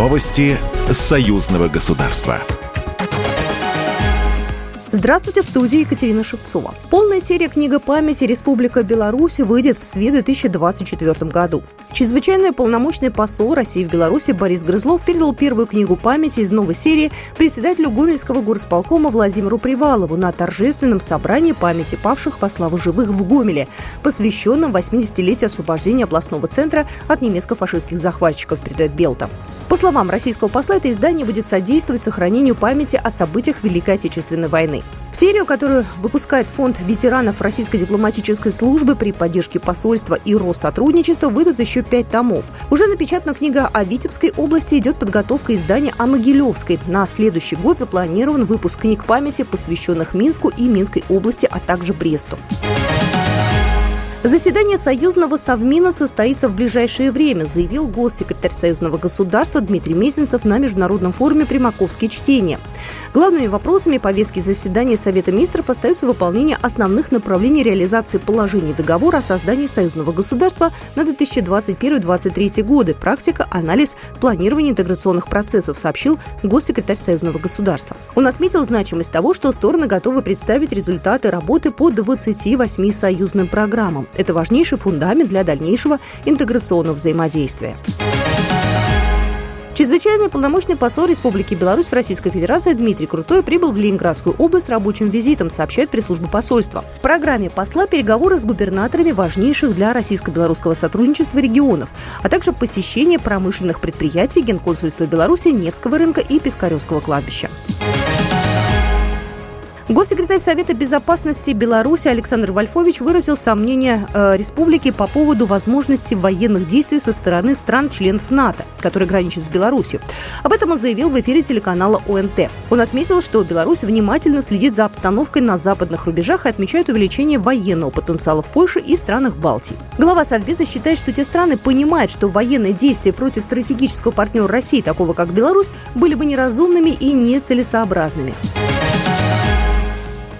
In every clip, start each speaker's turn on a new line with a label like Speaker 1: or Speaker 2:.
Speaker 1: Новости союзного государства.
Speaker 2: Здравствуйте, в студии Екатерина Шевцова. Полная серия книга памяти «Республика Беларусь» выйдет в СВИ 2024 году. Чрезвычайный полномочный посол России в Беларуси Борис Грызлов передал первую книгу памяти из новой серии председателю Гомельского горосполкома Владимиру Привалову на торжественном собрании памяти павших во славу живых в Гомеле, посвященном 80-летию освобождения областного центра от немецко-фашистских захватчиков, передает Белта. По словам российского посла, это издание будет содействовать сохранению памяти о событиях Великой Отечественной войны. В серию, которую выпускает Фонд ветеранов Российской дипломатической службы при поддержке посольства и Россотрудничества, выйдут еще пять томов. Уже напечатана книга о Витебской области, идет подготовка издания о Могилевской. На следующий год запланирован выпуск книг памяти, посвященных Минску и Минской области, а также Бресту. Заседание союзного совмина состоится в ближайшее время, заявил госсекретарь союзного государства Дмитрий Мезенцев на международном форуме «Примаковские чтения». Главными вопросами повестки заседания Совета министров остаются выполнение основных направлений реализации положений договора о создании союзного государства на 2021-2023 годы, практика, анализ, планирование интеграционных процессов, сообщил госсекретарь союзного государства. Он отметил значимость того, что стороны готовы представить результаты работы по 28 союзным программам. Это важнейший фундамент для дальнейшего интеграционного взаимодействия. Чрезвычайный полномочный посол Республики Беларусь в Российской Федерации Дмитрий Крутой прибыл в Ленинградскую область с рабочим визитом, сообщает пресс-служба посольства. В программе посла переговоры с губернаторами важнейших для российско-белорусского сотрудничества регионов, а также посещение промышленных предприятий Генконсульства Беларуси, Невского рынка и Пискаревского кладбища. Госсекретарь Совета безопасности Беларуси Александр Вольфович выразил сомнения э, республики по поводу возможности военных действий со стороны стран-членов НАТО, которые граничат с Беларусью. Об этом он заявил в эфире телеканала ОНТ. Он отметил, что Беларусь внимательно следит за обстановкой на западных рубежах и отмечает увеличение военного потенциала в Польше и странах Балтии. Глава Совбеза считает, что те страны понимают, что военные действия против стратегического партнера России, такого как Беларусь, были бы неразумными и нецелесообразными.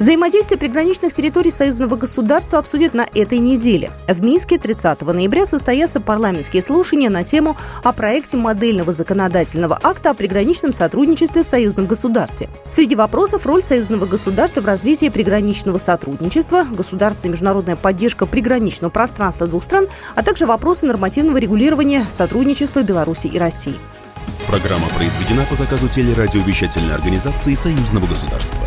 Speaker 2: Взаимодействие приграничных территорий союзного государства обсудят на этой неделе. В Минске 30 ноября состоятся парламентские слушания на тему о проекте модельного законодательного акта о приграничном сотрудничестве в союзном государстве. Среди вопросов роль союзного государства в развитии приграничного сотрудничества, государственная международная поддержка приграничного пространства двух стран, а также вопросы нормативного регулирования сотрудничества Беларуси и России.
Speaker 1: Программа произведена по заказу телерадиовещательной организации Союзного государства.